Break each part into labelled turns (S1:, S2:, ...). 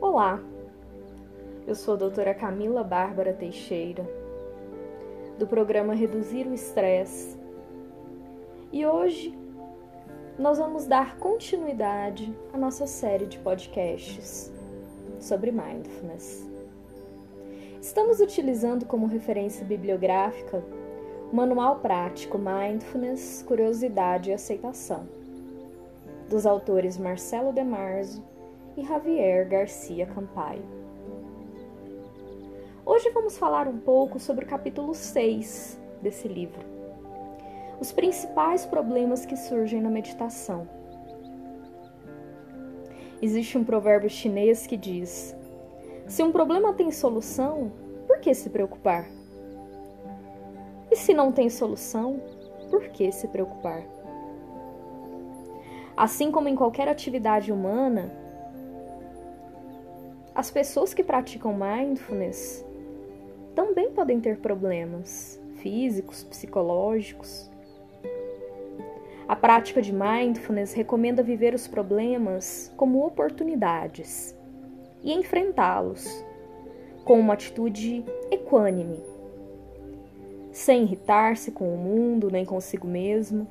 S1: Olá, eu sou a doutora Camila Bárbara Teixeira, do programa Reduzir o Estresse, e hoje nós vamos dar continuidade à nossa série de podcasts sobre mindfulness. Estamos utilizando como referência bibliográfica o Manual Prático Mindfulness, Curiosidade e Aceitação, dos autores Marcelo De Marzo e Javier Garcia Campaio. Hoje vamos falar um pouco sobre o capítulo 6 desse livro. Os principais problemas que surgem na meditação. Existe um provérbio chinês que diz: Se um problema tem solução, por que se preocupar? E se não tem solução, por que se preocupar? Assim como em qualquer atividade humana, as pessoas que praticam mindfulness também podem ter problemas físicos, psicológicos. A prática de mindfulness recomenda viver os problemas como oportunidades e enfrentá-los com uma atitude equânime sem irritar-se com o mundo nem consigo mesmo,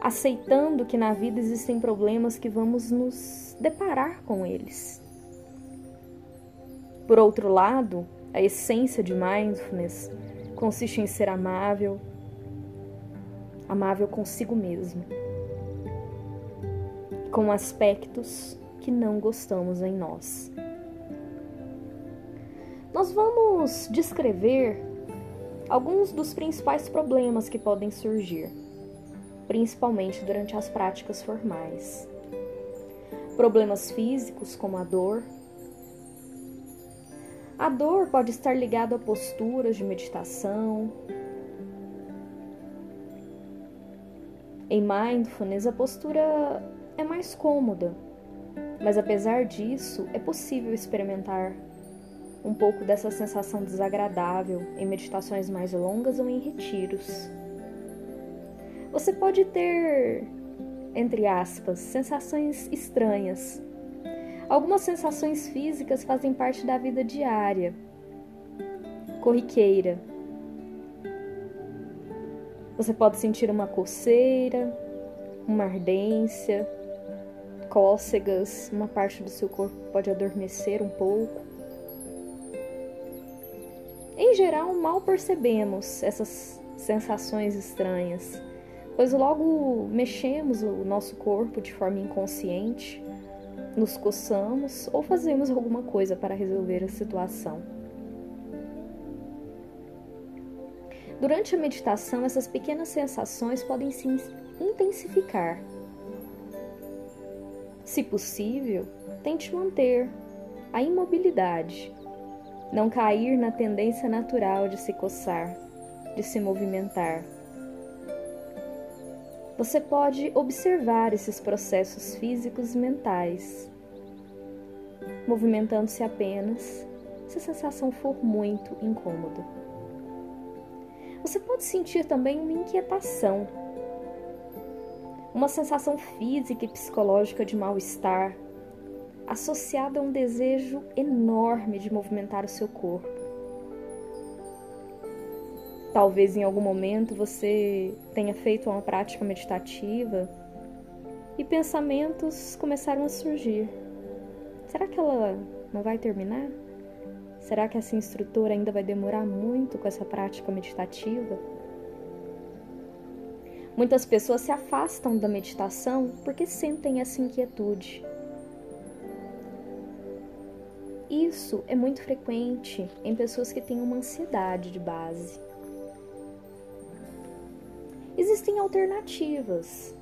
S1: aceitando que na vida existem problemas que vamos nos deparar com eles. Por outro lado, a essência de mindfulness consiste em ser amável, amável consigo mesmo, com aspectos que não gostamos em nós. Nós vamos descrever alguns dos principais problemas que podem surgir, principalmente durante as práticas formais. Problemas físicos, como a dor. A dor pode estar ligada a posturas de meditação. Em mindfulness, a postura é mais cômoda, mas apesar disso, é possível experimentar um pouco dessa sensação desagradável em meditações mais longas ou em retiros. Você pode ter, entre aspas, sensações estranhas. Algumas sensações físicas fazem parte da vida diária, corriqueira. Você pode sentir uma coceira, uma ardência, cócegas, uma parte do seu corpo pode adormecer um pouco. Em geral, mal percebemos essas sensações estranhas, pois logo mexemos o nosso corpo de forma inconsciente, nos coçamos ou fazemos alguma coisa para resolver a situação. Durante a meditação, essas pequenas sensações podem se intensificar. Se possível, tente manter a imobilidade não cair na tendência natural de se coçar, de se movimentar. Você pode observar esses processos físicos e mentais, movimentando-se apenas se a sensação for muito incômoda. Você pode sentir também uma inquietação, uma sensação física e psicológica de mal-estar, associada a um desejo enorme de movimentar o seu corpo. Talvez em algum momento você tenha feito uma prática meditativa e pensamentos começaram a surgir. Será que ela não vai terminar? Será que essa instrutora ainda vai demorar muito com essa prática meditativa? Muitas pessoas se afastam da meditação porque sentem essa inquietude Isso é muito frequente em pessoas que têm uma ansiedade de base. Existem alternativas.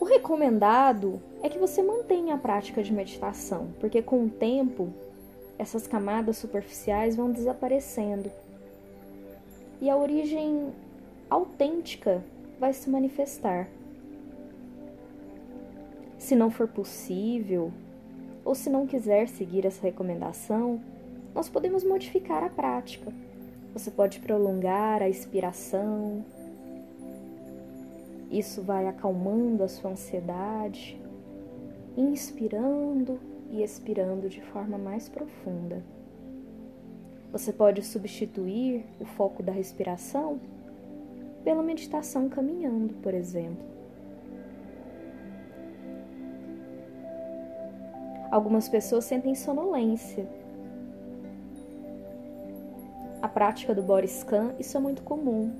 S1: O recomendado é que você mantenha a prática de meditação, porque com o tempo essas camadas superficiais vão desaparecendo e a origem autêntica vai se manifestar. Se não for possível, ou se não quiser seguir essa recomendação, nós podemos modificar a prática. Você pode prolongar a expiração. Isso vai acalmando a sua ansiedade. inspirando e expirando de forma mais profunda. Você pode substituir o foco da respiração pela meditação caminhando, por exemplo. Algumas pessoas sentem sonolência. Prática do body scan, isso é muito comum.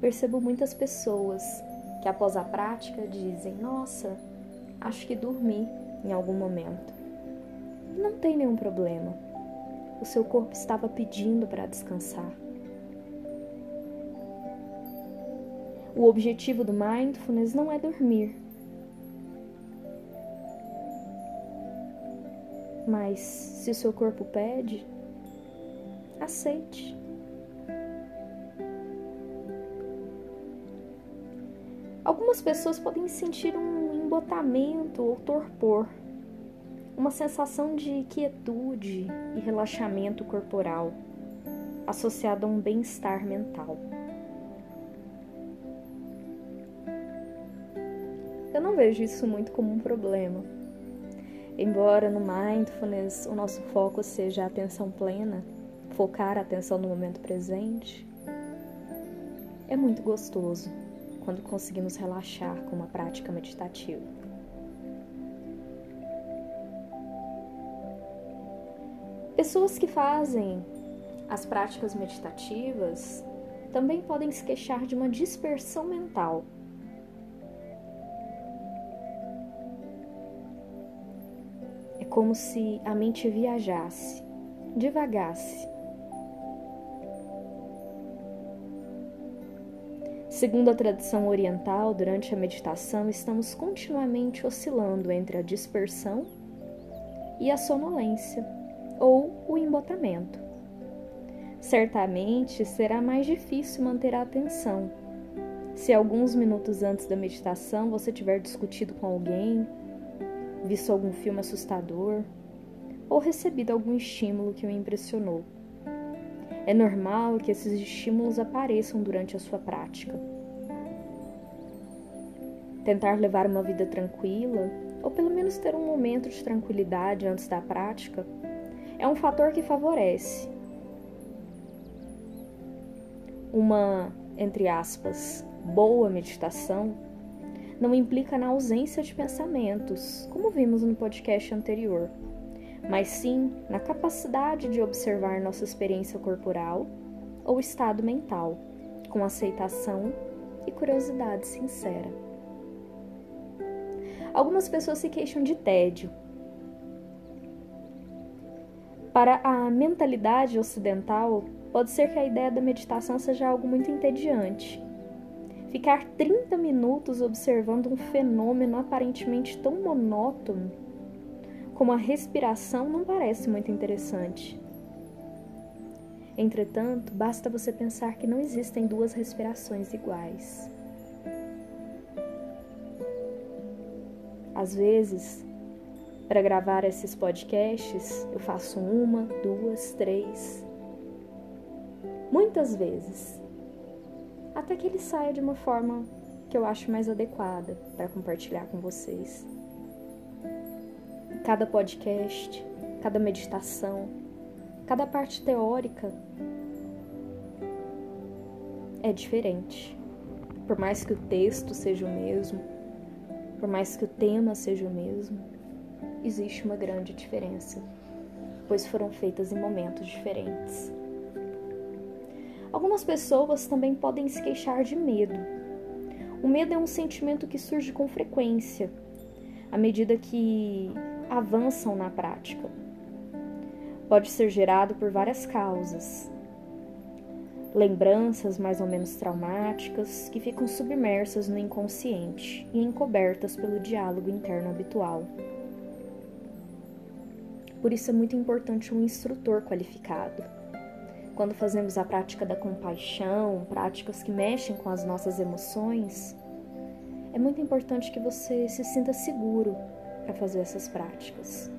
S1: Percebo muitas pessoas que após a prática dizem: "Nossa, acho que dormi em algum momento". Não tem nenhum problema. O seu corpo estava pedindo para descansar. O objetivo do mindfulness não é dormir, Mas se o seu corpo pede, aceite. Algumas pessoas podem sentir um embotamento ou torpor, uma sensação de quietude e relaxamento corporal associado a um bem-estar mental. Eu não vejo isso muito como um problema Embora no mindfulness o nosso foco seja a atenção plena, focar a atenção no momento presente, é muito gostoso quando conseguimos relaxar com uma prática meditativa. Pessoas que fazem as práticas meditativas também podem se queixar de uma dispersão mental como se a mente viajasse, divagasse. Segundo a tradição oriental, durante a meditação estamos continuamente oscilando entre a dispersão e a sonolência ou o embotamento. Certamente será mais difícil manter a atenção se alguns minutos antes da meditação você tiver discutido com alguém visto algum filme assustador ou recebido algum estímulo que o impressionou. É normal que esses estímulos apareçam durante a sua prática. Tentar levar uma vida tranquila, ou pelo menos ter um momento de tranquilidade antes da prática, é um fator que favorece uma, entre aspas, boa meditação não implica na ausência de pensamentos, como vimos no podcast anterior, mas sim na capacidade de observar nossa experiência corporal ou estado mental, com aceitação e curiosidade sincera. Algumas pessoas se queixam de tédio. Para a mentalidade ocidental, pode ser que a ideia da meditação seja algo muito entediante Ficar 30 minutos observando um fenômeno aparentemente tão monótono como a respiração não parece muito interessante. Entretanto, basta você pensar que não existem duas respirações iguais. Às vezes, para gravar esses podcasts, eu faço uma, duas, três. Muitas vezes até que ele saia de uma forma que eu acho mais adequada para compartilhar com vocês. Cada podcast, cada meditação, cada parte teórica é diferente. Por mais que o texto seja o mesmo, por mais que o tema seja o mesmo, existe uma grande diferença, pois foram feitas em momentos diferentes. Algumas pessoas também podem se queixar de medo. O medo é um sentimento que surge com frequência à medida que avançam na prática. Pode ser gerado por várias causas. Lembranças mais ou menos traumáticas que ficam submersas no inconsciente e encobertas pelo diálogo interno habitual. Por isso é muito importante um instrutor qualificado quando fazemos a prática da compaixão, práticas que mexem com as nossas emoções, é muito importante que você se sinta seguro para fazer essas práticas.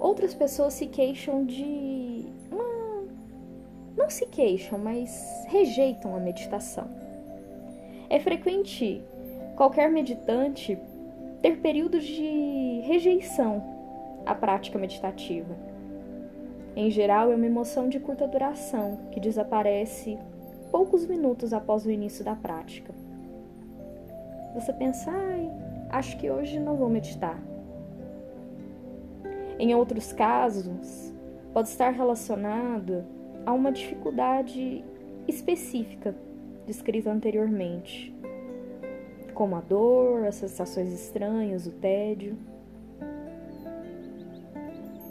S1: Outras pessoas se queixam de uma. Não se queixam, mas rejeitam a meditação. É frequente qualquer meditante ter períodos de rejeição à prática meditativa. Em geral, é uma emoção de curta duração que desaparece poucos minutos após o início da prática. Você pensa, ai, acho que hoje não vou meditar. Em outros casos, pode estar relacionado a uma dificuldade específica descrita anteriormente, como a dor, as sensações estranhas, o tédio.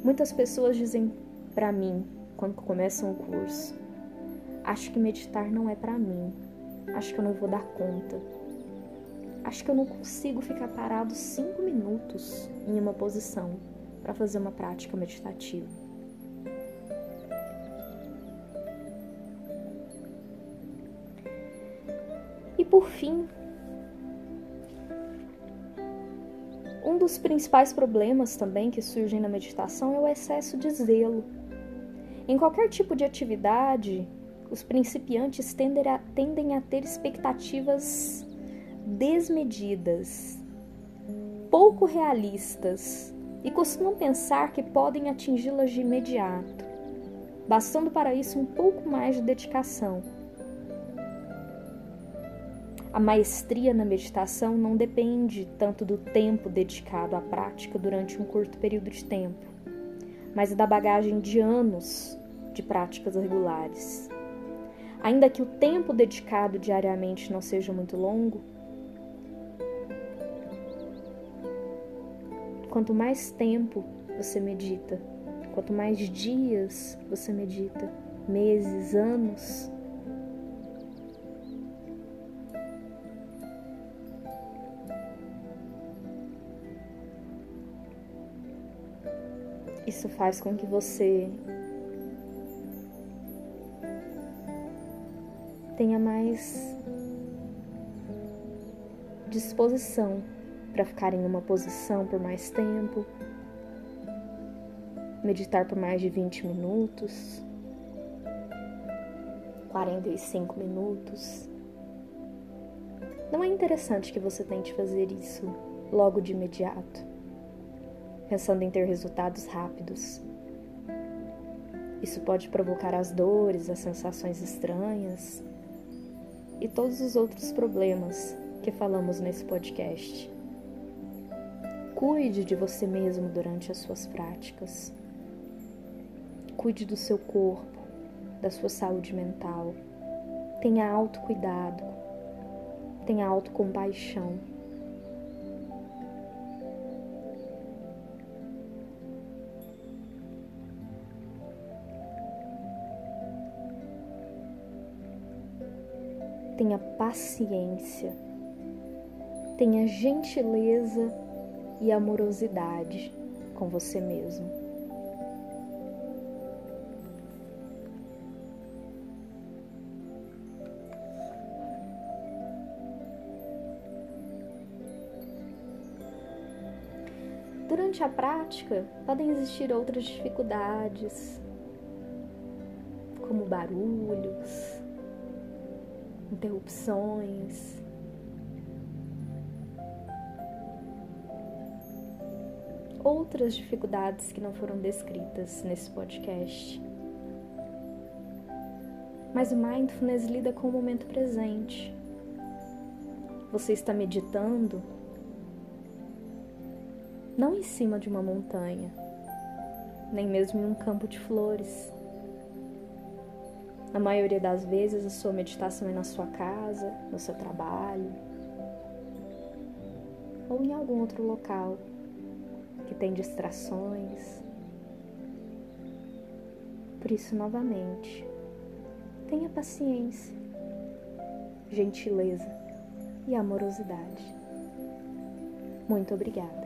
S1: Muitas pessoas dizem para mim quando começam o curso: Acho que meditar não é para mim. Acho que eu não vou dar conta. Acho que eu não consigo ficar parado cinco minutos em uma posição para fazer uma prática meditativa. E por fim, um dos principais problemas também que surgem na meditação é o excesso de zelo. Em qualquer tipo de atividade, os principiantes tendem a, ter expectativas desmedidas, pouco realistas e costumam pensar que podem atingi-las de imediato, bastando para isso um pouco mais de dedicação. A maestria na meditação não depende tanto do tempo dedicado à prática durante um curto período de tempo, mas da bagagem de anos de práticas regulares. Ainda que o tempo dedicado diariamente não seja muito longo, quanto mais tempo você medita, quanto mais dias você medita, meses, anos, isso faz com que você tenha mais disposição para ficar em uma posição por mais tempo, meditar por mais de 20 minutos, 45 minutos. Não é interessante que você tente fazer isso logo de imediato, pensando em ter resultados rápidos. Isso pode provocar as dores, as sensações estranhas, e todos os outros problemas que falamos nesse podcast. Cuide de você mesmo durante as suas práticas. Cuide do seu corpo, da sua saúde mental. Tenha autocuidado. Tenha autocompaixão. tenha paciência, tenha gentileza e amorosidade com você mesmo. Durante a prática, podem existir outras dificuldades, como barulhos, interrupções. Outras dificuldades que não foram descritas nesse podcast. Mas o mindfulness lida com o momento presente. Você está meditando não em cima de uma montanha, nem mesmo em um campo de flores na maioria das vezes, a sua meditação é na sua casa, no seu trabalho ou em algum outro local que tem distrações. Por isso, novamente, tenha paciência, gentileza e amorosidade. Muito obrigada.